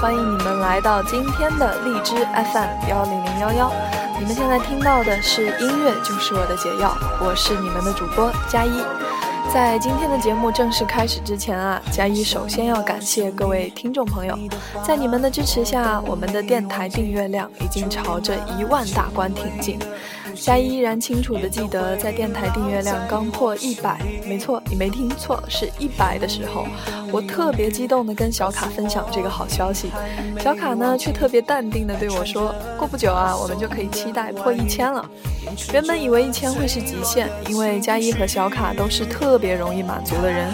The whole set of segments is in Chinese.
欢迎你们来到今天的荔枝 FM 幺零零幺幺。你们现在听到的是音乐就是我的解药，我是你们的主播佳一。在今天的节目正式开始之前啊，佳一首先要感谢各位听众朋友，在你们的支持下，我们的电台订阅量已经朝着一万大关挺进。佳一依然清楚地记得，在电台订阅量刚破一百，没错，你没听错，是一百的时候，我特别激动地跟小卡分享这个好消息。小卡呢，却特别淡定地对我说：“过不久啊，我们就可以期待破一千了。”原本以为一千会是极限，因为佳一和小卡都是特别容易满足的人，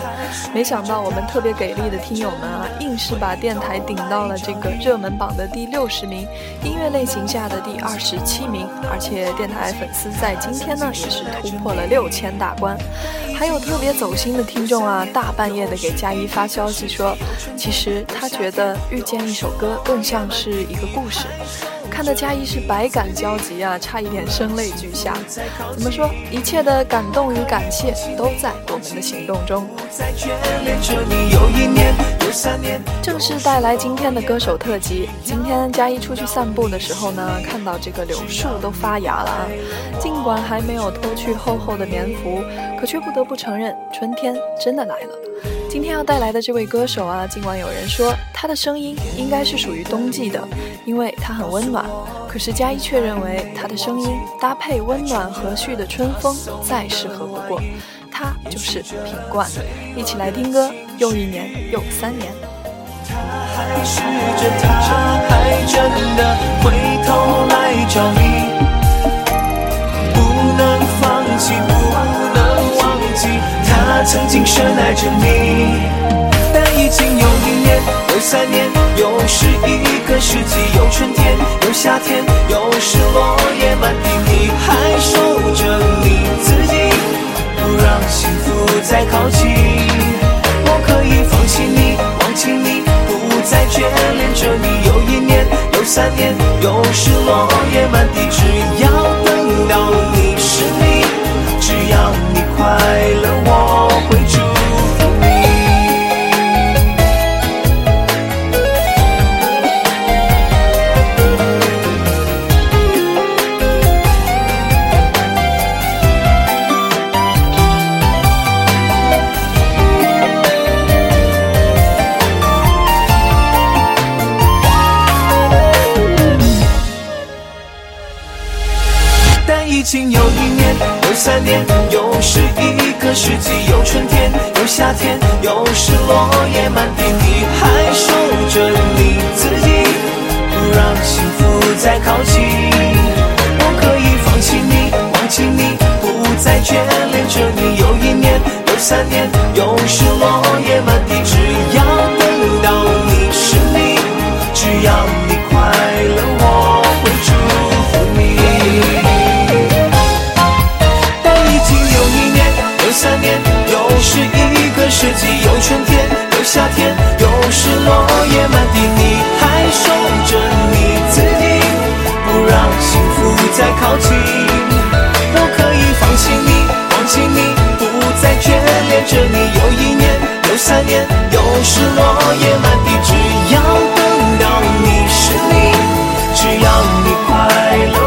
没想到我们特别给力的听友们啊，硬是把电台顶到了这个热门榜的第六十名，音乐类型下的第二十七名，而且电台粉丝在今天呢也是突破了六千大关。还有特别走心的听众啊，大半夜的给佳一发消息说，其实他觉得遇见一首歌更像是一个故事。看得佳一是百感交集啊，差一点声泪俱下。怎么说？一切的感动与感谢都在我们的行动中。正式带来今天的歌手特辑。今天佳一出去散步的时候呢，看到这个柳树都发芽了啊。尽管还没有脱去厚厚的棉服，可却不得不承认，春天真的来了。今天要带来的这位歌手啊，尽管有人说他的声音应该是属于冬季的，因为他很温暖，可是佳一却认为他的声音搭配温暖和煦的春风再适合不过，他就是品冠。一起来听歌，又一年又三年。还是他还真的回头来找你，不能放弃，不能忘记。他曾经深爱着你，有三年，又是一个世纪，有春天，有夏天，又是落叶满地，你还守着你自己，不让幸福再靠近。我可以放弃你，忘记你，不再眷恋着你。有一年，有三年，又是落叶满地，只要等到你是你，只要你快乐。我会祝三年，又是一个世纪，有春天，有夏天，又是落叶满地，你还守着你自己，不让幸福再靠近。我可以放弃你，忘记你，不再眷恋着你。有一年，有三年，又是落叶满地，只要等到你是你，只要春天，有夏天，又是落叶满地，你还守着你自己，不让幸福再靠近。我可以放弃你，忘记你，不再眷恋着你。又一年，又三年，又是落叶满地，只要等到你是你，只要你快乐，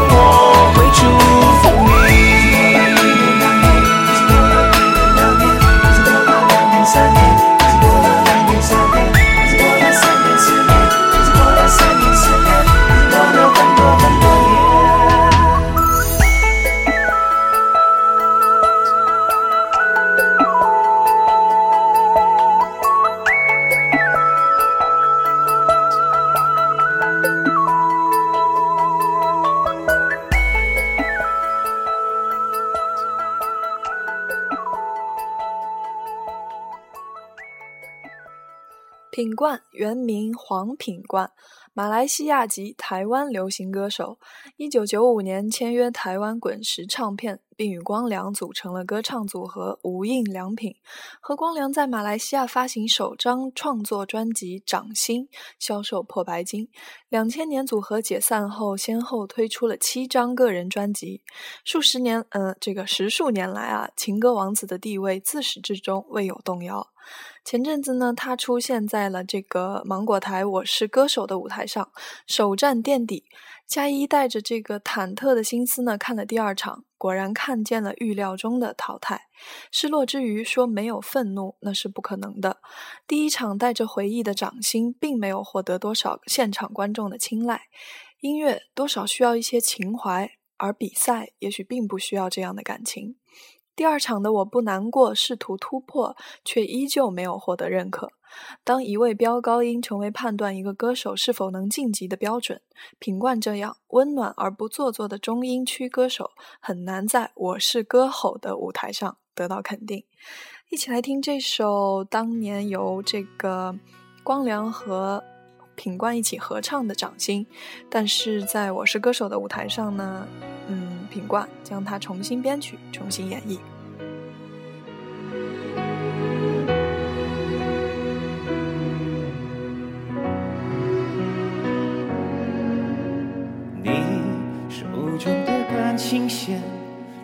原名黄品冠，马来西亚籍台湾流行歌手。一九九五年签约台湾滚石唱片，并与光良组成了歌唱组合无印良品。和光良在马来西亚发行首张创作专辑《掌心》，销售破白金。两千年组合解散后，先后推出了七张个人专辑。数十年，呃，这个十数年来啊，情歌王子的地位自始至终未有动摇。前阵子呢，他出现在了这个芒果台《我是歌手》的舞台上，首战垫底。嘉一带着这个忐忑的心思呢，看了第二场，果然看见了预料中的淘汰。失落之余，说没有愤怒那是不可能的。第一场带着回忆的掌心，并没有获得多少现场观众的青睐。音乐多少需要一些情怀，而比赛也许并不需要这样的感情。第二场的我不难过，试图突破，却依旧没有获得认可。当一位飙高音成为判断一个歌手是否能晋级的标准，品冠这样温暖而不做作的中音区歌手，很难在我是歌吼的舞台上得到肯定。一起来听这首当年由这个光良和品冠一起合唱的《掌心》，但是在我是歌手的舞台上呢，嗯。品冠将它重新编曲，重新演绎。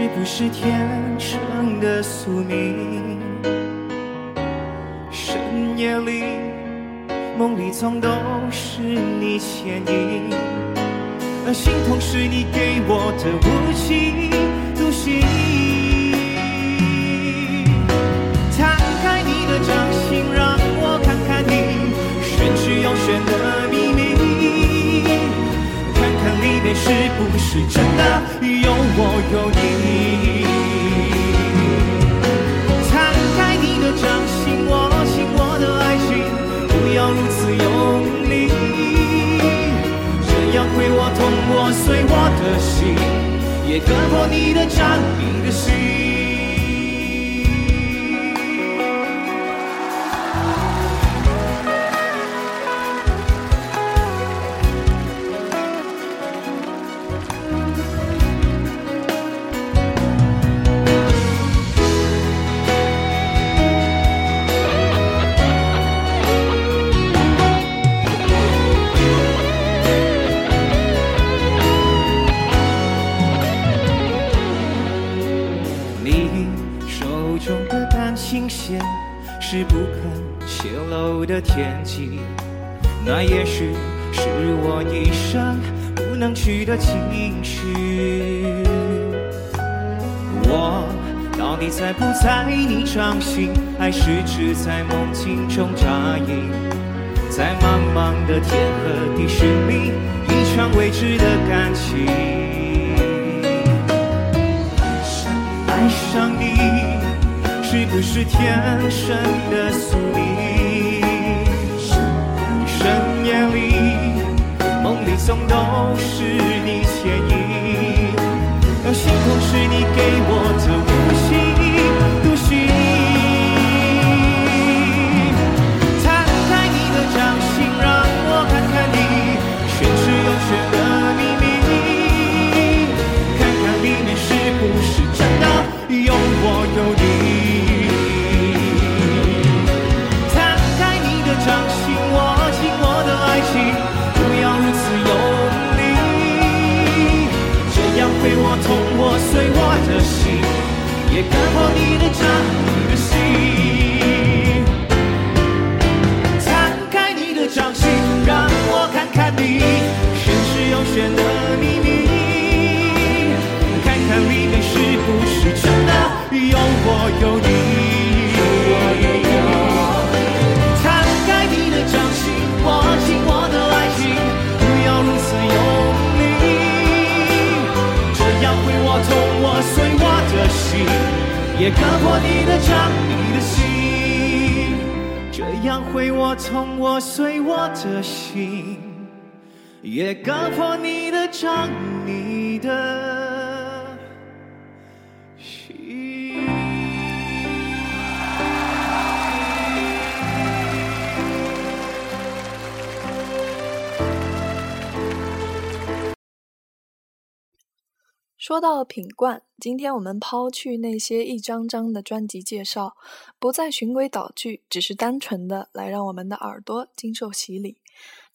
是不是天生的宿命？深夜里，梦里总都是你倩影。而心痛是你给我的无情独行。摊开你的掌心，让我看看你玄之又玄的你是不是真的有我有你。摊开你的掌心，握紧我的爱情，不要如此用力。这样会我痛我碎我的心，也割破你的掌，你的心。那也许是我一生不能去的情绪。我到底在不在你掌心，还是只在梦境中扎营？在茫茫的天和地寻觅一场未知的感情。爱上你。是不是天生的宿命？梦里总都是你牵引，而心痛是你给我也割破你的掌，你的心，这样会我痛我碎我的心，也割破你的掌，你的说到品冠，今天我们抛去那些一张张的专辑介绍，不再循规蹈矩，只是单纯的来让我们的耳朵经受洗礼。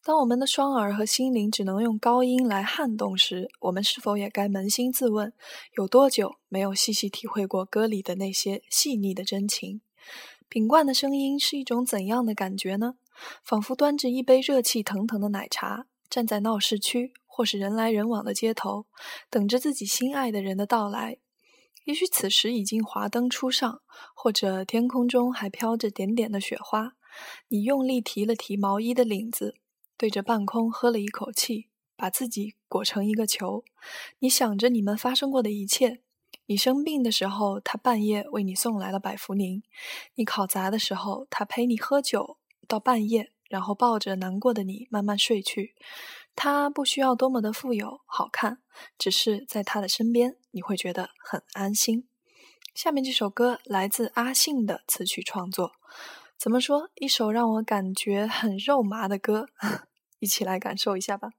当我们的双耳和心灵只能用高音来撼动时，我们是否也该扪心自问：有多久没有细细体会过歌里的那些细腻的真情？品冠的声音是一种怎样的感觉呢？仿佛端着一杯热气腾腾的奶茶，站在闹市区。或是人来人往的街头，等着自己心爱的人的到来。也许此时已经华灯初上，或者天空中还飘着点点的雪花。你用力提了提毛衣的领子，对着半空喝了一口气，把自己裹成一个球。你想着你们发生过的一切。你生病的时候，他半夜为你送来了百福宁；你考砸的时候，他陪你喝酒到半夜，然后抱着难过的你慢慢睡去。他不需要多么的富有、好看，只是在他的身边，你会觉得很安心。下面这首歌来自阿信的词曲创作，怎么说？一首让我感觉很肉麻的歌，一起来感受一下吧。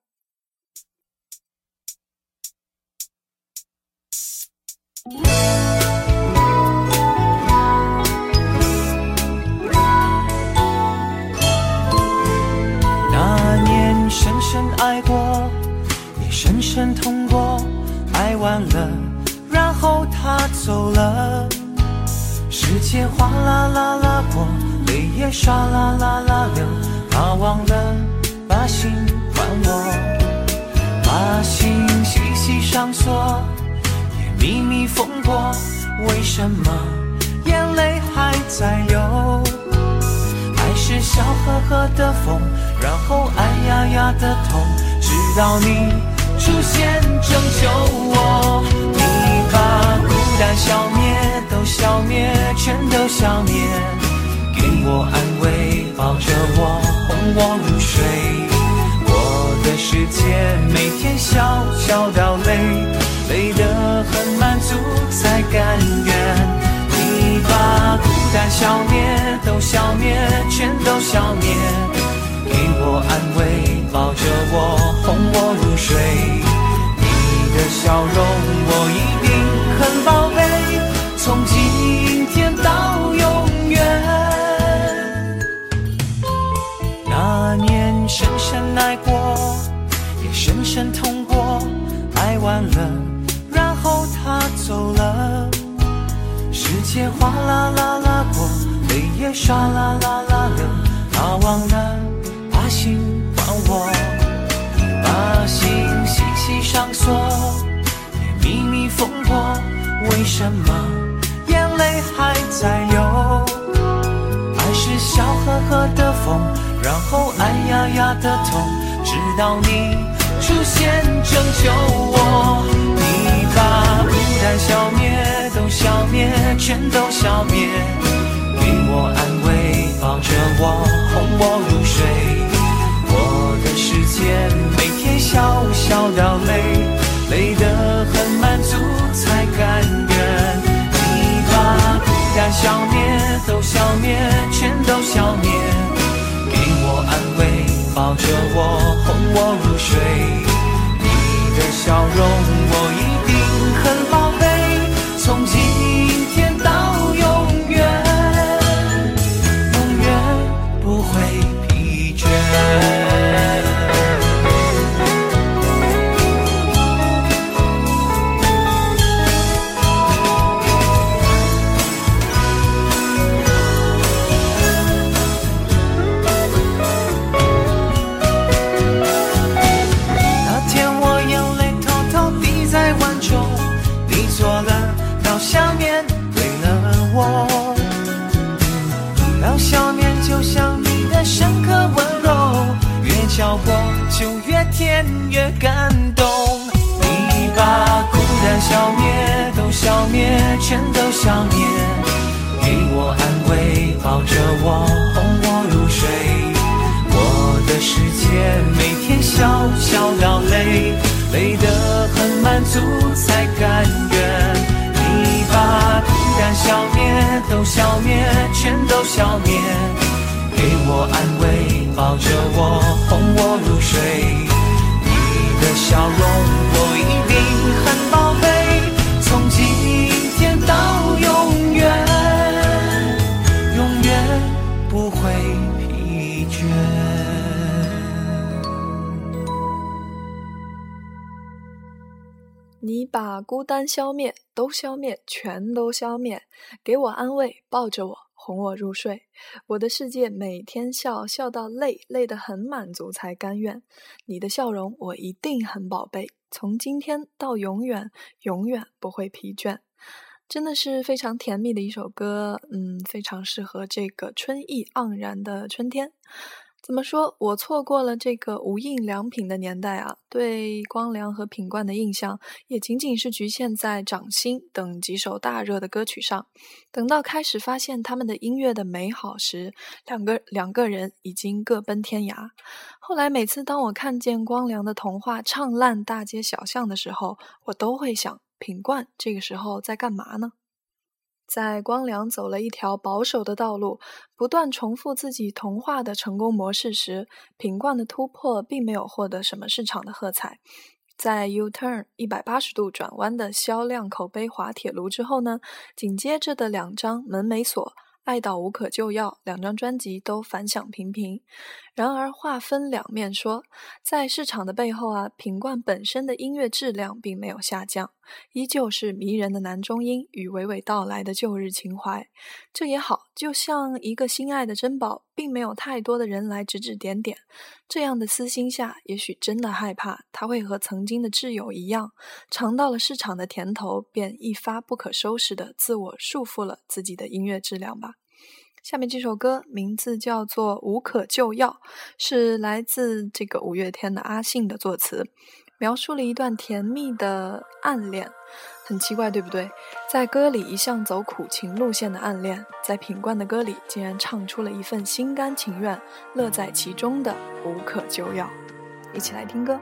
深爱过，也深深痛过，爱完了，然后他走了。时间哗啦啦啦过，泪也唰啦啦啦流。他忘了把心还我，把心细细上锁，也秘密封过。为什么眼泪还在流？还是笑呵呵的风。然后哎呀呀的痛，直到你出现拯救我，你把孤单消灭，都消灭，全都消灭，给我安慰，抱着我，哄我入睡。我的世界每天小小到累，累得很满足才甘愿。你把孤单消灭，都消灭，全都消灭。给我安慰，抱着我，哄我入睡。你的笑容我一定很宝贝，从今天到永远。那年深深爱过，也深深痛过，爱完了，然后他走了。时间哗啦啦啦过，泪也唰啦啦啦流，他忘了。我，把心细细上锁，也秘密封过。为什么眼泪还在流？爱是笑呵呵的风，然后哎呀呀的痛，直到你出现拯救我。你把孤单消灭，都消灭，全都消灭，给我安慰，抱着我，哄我入睡。时间每天笑笑到累，累得很满足才甘愿。你把孤单消灭，都消灭，全都消灭，给我安慰，抱着我，哄我入睡。你的笑容消灭都消灭全都消灭，给我安慰，抱着我，哄我入睡。我的世界每天笑笑到累，累得很满足才甘愿。你把孤单消灭，都消灭，全都消灭。给我安慰，抱着我，哄我入睡。你的笑容，我一定把孤单消灭，都消灭，全都消灭。给我安慰，抱着我，哄我入睡。我的世界每天笑笑到累，累得很满足才甘愿。你的笑容我一定很宝贝，从今天到永远，永远不会疲倦。真的是非常甜蜜的一首歌，嗯，非常适合这个春意盎然的春天。怎么说？我错过了这个无印良品的年代啊，对光良和品冠的印象也仅仅是局限在《掌心》等几首大热的歌曲上。等到开始发现他们的音乐的美好时，两个两个人已经各奔天涯。后来每次当我看见光良的童话唱烂大街小巷的时候，我都会想，品冠这个时候在干嘛呢？在光良走了一条保守的道路，不断重复自己童话的成功模式时，品冠的突破并没有获得什么市场的喝彩。在 U-turn 一百八十度转弯的销量口碑滑铁卢之后呢，紧接着的两张《门没锁》。爱到无可救药，两张专辑都反响平平。然而话分两面说，在市场的背后啊，品冠本身的音乐质量并没有下降，依旧是迷人的男中音与娓娓道来的旧日情怀。这也好，就像一个心爱的珍宝，并没有太多的人来指指点点。这样的私心下，也许真的害怕他会和曾经的挚友一样，尝到了市场的甜头，便一发不可收拾的自我束缚了自己的音乐质量吧。下面这首歌名字叫做《无可救药》，是来自这个五月天的阿信的作词，描述了一段甜蜜的暗恋。很奇怪，对不对？在歌里一向走苦情路线的暗恋，在品冠的歌里竟然唱出了一份心甘情愿、乐在其中的无可救药。一起来听歌。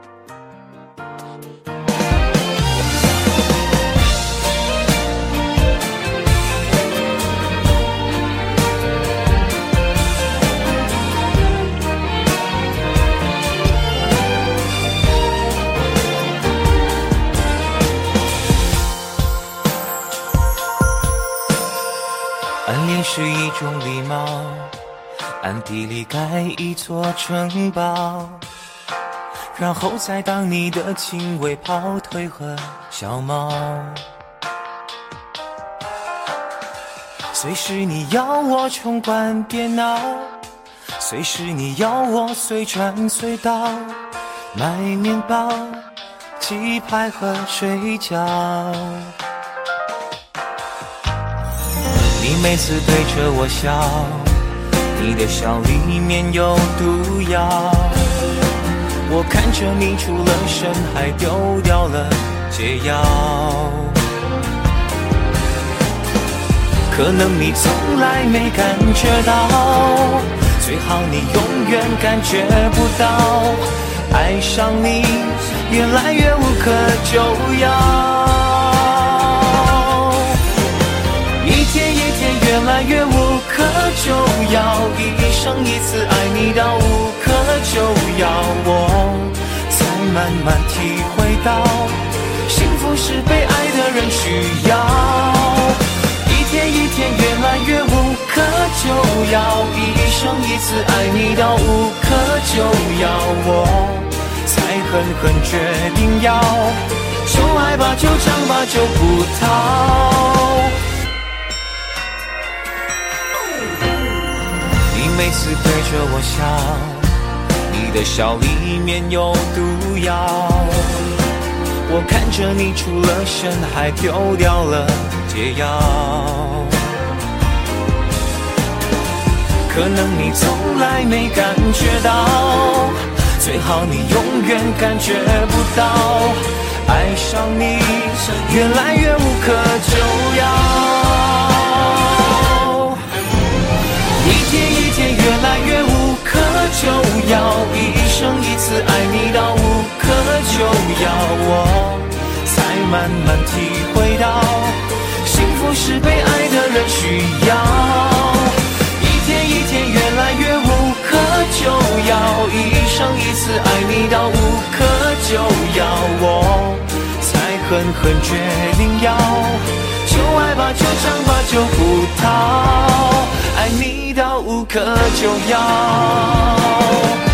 种礼貌，暗地里盖一座城堡，然后再当你的亲卫跑腿和小猫。随时你要我冲关别闹，随时你要我随传随到，买面包、鸡排和水饺。你每次对着我笑，你的笑里面有毒药。我看着你出了神，还丢掉了解药。可能你从来没感觉到，最好你永远感觉不到，爱上你越来越无可救药。可救药，一生一次爱你到无可救药，我才慢慢体会到，幸福是被爱的人需要。一天一天越来越无可救药，一生一次爱你到无可救药，我才狠狠决定要，就爱吧，就唱吧，就不逃。每次对着我笑，你的笑里面有毒药。我看着你出了神，还丢掉了解药。可能你从来没感觉到，最好你永远感觉不到，爱上你越来越无可救药。就要一生一次爱你到无可救药，我才慢慢体会到，幸福是被爱的人需要。一天一天越来越无可救药，一生一次爱你到无可救药，我才狠狠决定要，就爱吧，就唱吧，就不逃，爱你到无可救药。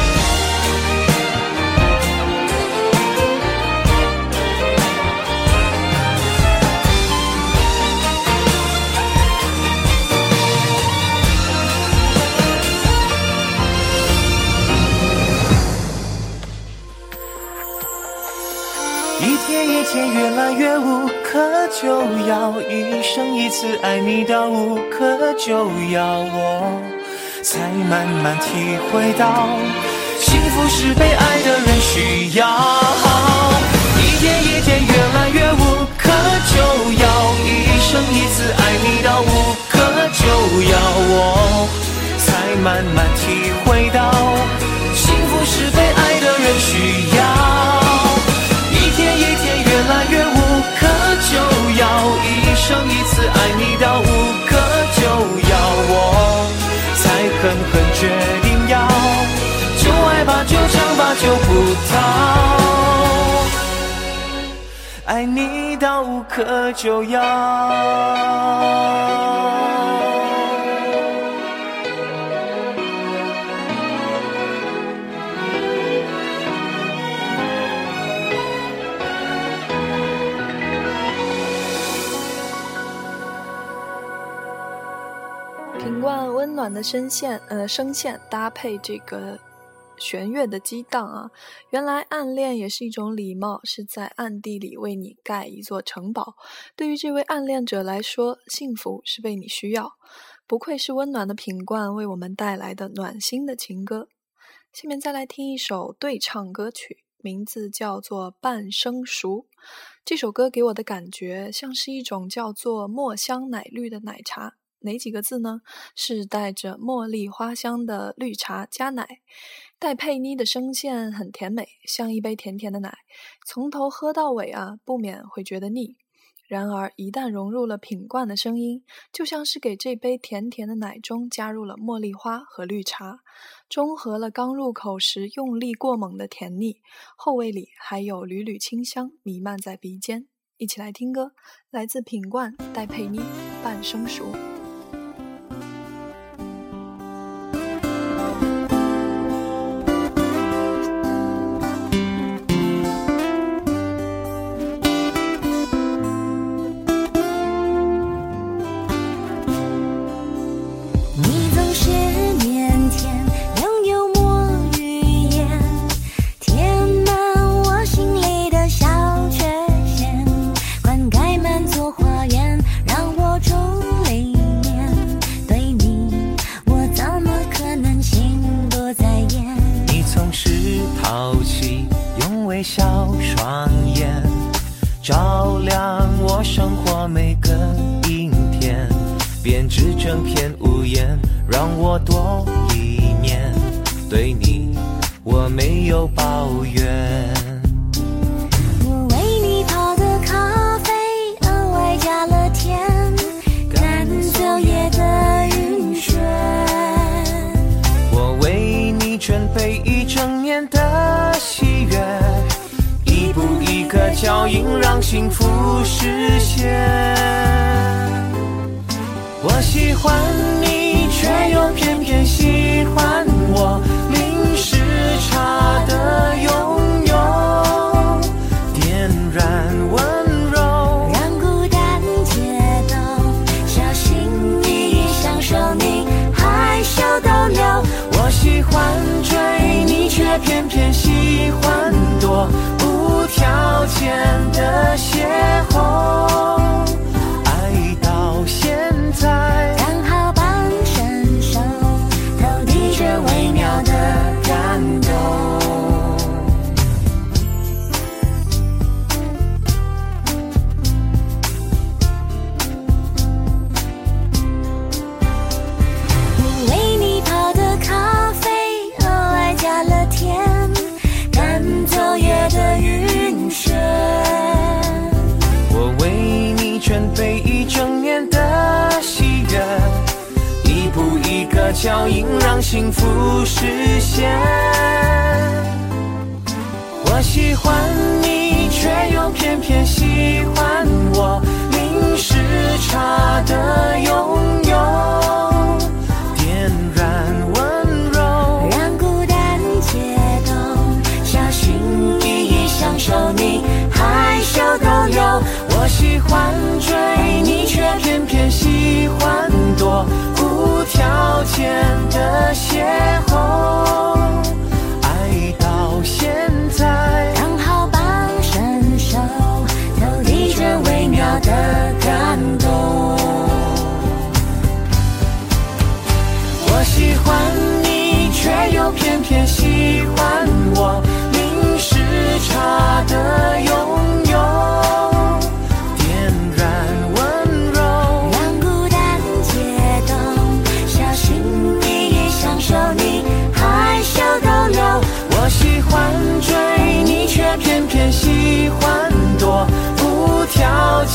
一天越来越无可救药，一生一次爱你到无可救药，我才慢慢体会到，幸福是被爱的人需要。一天一天越来越无可救药，一生一次爱你到无可救药，我才慢慢体会到，幸福是被来越无可救药，一生一次爱你到无可救药，我才狠狠决定要，就爱吧，就唱吧，就不逃，爱你到无可救药。的声线，呃，声线搭配这个弦乐的激荡啊，原来暗恋也是一种礼貌，是在暗地里为你盖一座城堡。对于这位暗恋者来说，幸福是被你需要。不愧是温暖的品冠为我们带来的暖心的情歌。下面再来听一首对唱歌曲，名字叫做《半生熟》。这首歌给我的感觉像是一种叫做墨香奶绿的奶茶。哪几个字呢？是带着茉莉花香的绿茶加奶，戴佩妮的声线很甜美，像一杯甜甜的奶，从头喝到尾啊，不免会觉得腻。然而一旦融入了品冠的声音，就像是给这杯甜甜的奶中加入了茉莉花和绿茶，中和了刚入口时用力过猛的甜腻，后味里还有缕缕清香弥漫在鼻尖。一起来听歌，来自品冠戴佩妮《半生熟》。多一年，对你我没有抱怨。我为你泡的咖啡额外加了甜，赶走夜的晕眩。我为你准备一整年的喜悦，一步一个脚印让幸福实现。我喜欢你。却又偏偏喜欢我。淋湿茶的拥有，点燃温柔，让孤单解冻小心翼翼享受你害羞逗留。我喜欢追你，却偏偏喜欢躲。无条件的邂逅，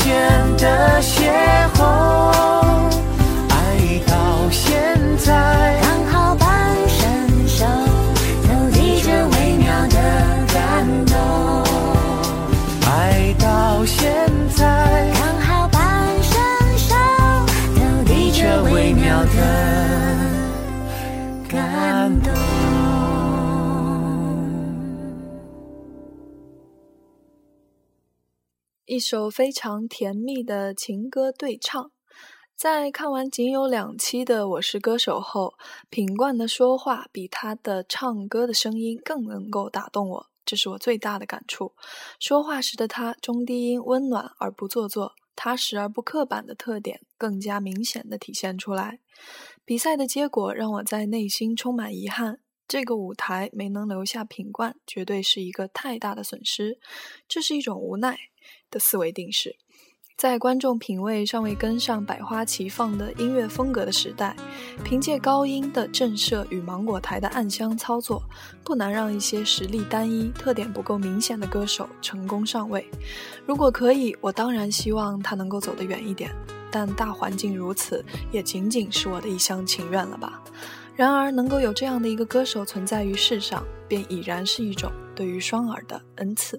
条件的邂逅。爱到现在，一首非常甜蜜的情歌对唱。在看完仅有两期的《我是歌手》后，品冠的说话比他的唱歌的声音更能够打动我，这是我最大的感触。说话时的他，中低音温暖而不做作，踏实而不刻板的特点更加明显的体现出来。比赛的结果让我在内心充满遗憾，这个舞台没能留下品冠，绝对是一个太大的损失。这是一种无奈的思维定式。在观众品味尚未跟上百花齐放的音乐风格的时代，凭借高音的震慑与芒果台的暗箱操作，不难让一些实力单一、特点不够明显的歌手成功上位。如果可以，我当然希望他能够走得远一点，但大环境如此，也仅仅是我的一厢情愿了吧。然而，能够有这样的一个歌手存在于世上，便已然是一种对于双耳的恩赐。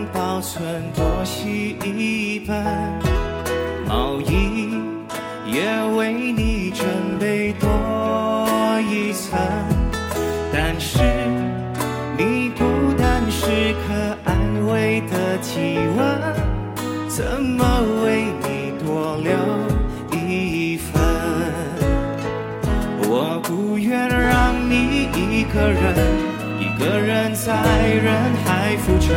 保存多洗一本，毛衣也为你准备多一层。但是你孤单时刻安慰的体温，怎么为你多留一份？我不愿让你一个人。一个人在人海浮沉，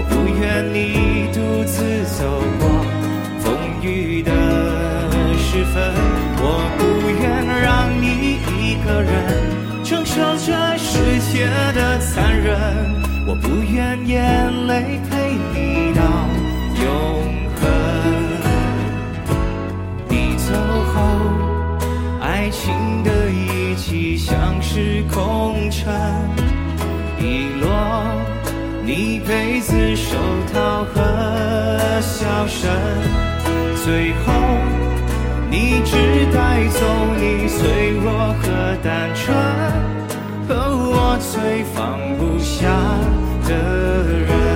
我不愿你独自走过风雨的时分，我不愿让你一个人承受这世界的残忍，我不愿眼泪陪你到永恒。你走后，爱情的遗迹像是空城。遗落你杯子、手套和笑声，最后你只带走你脆弱和单纯，和我最放不下的人。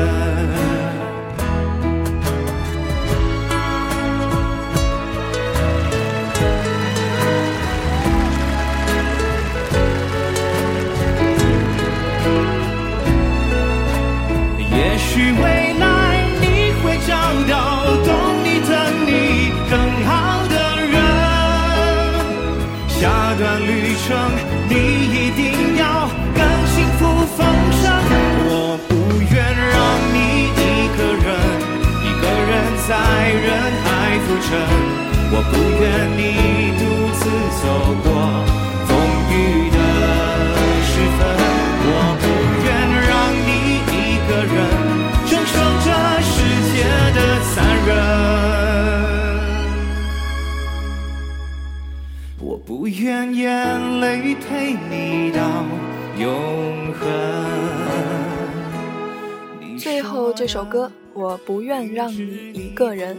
不愿让你一个人，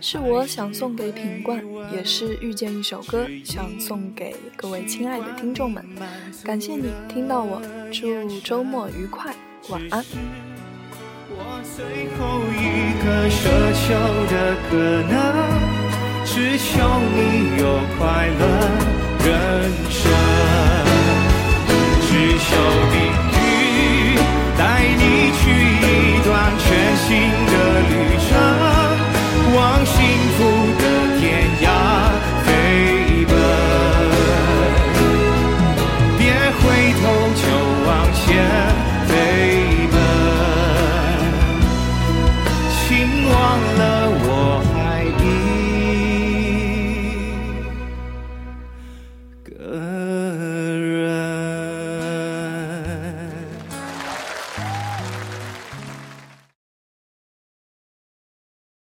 是我想送给品冠，也是遇见一首歌，想送给各位亲爱的听众们。感谢你听到我，祝周末愉快，晚安。我最后一个奢求的可能，只求你有快乐人生，只求你。一去一段全新的旅程，往昔。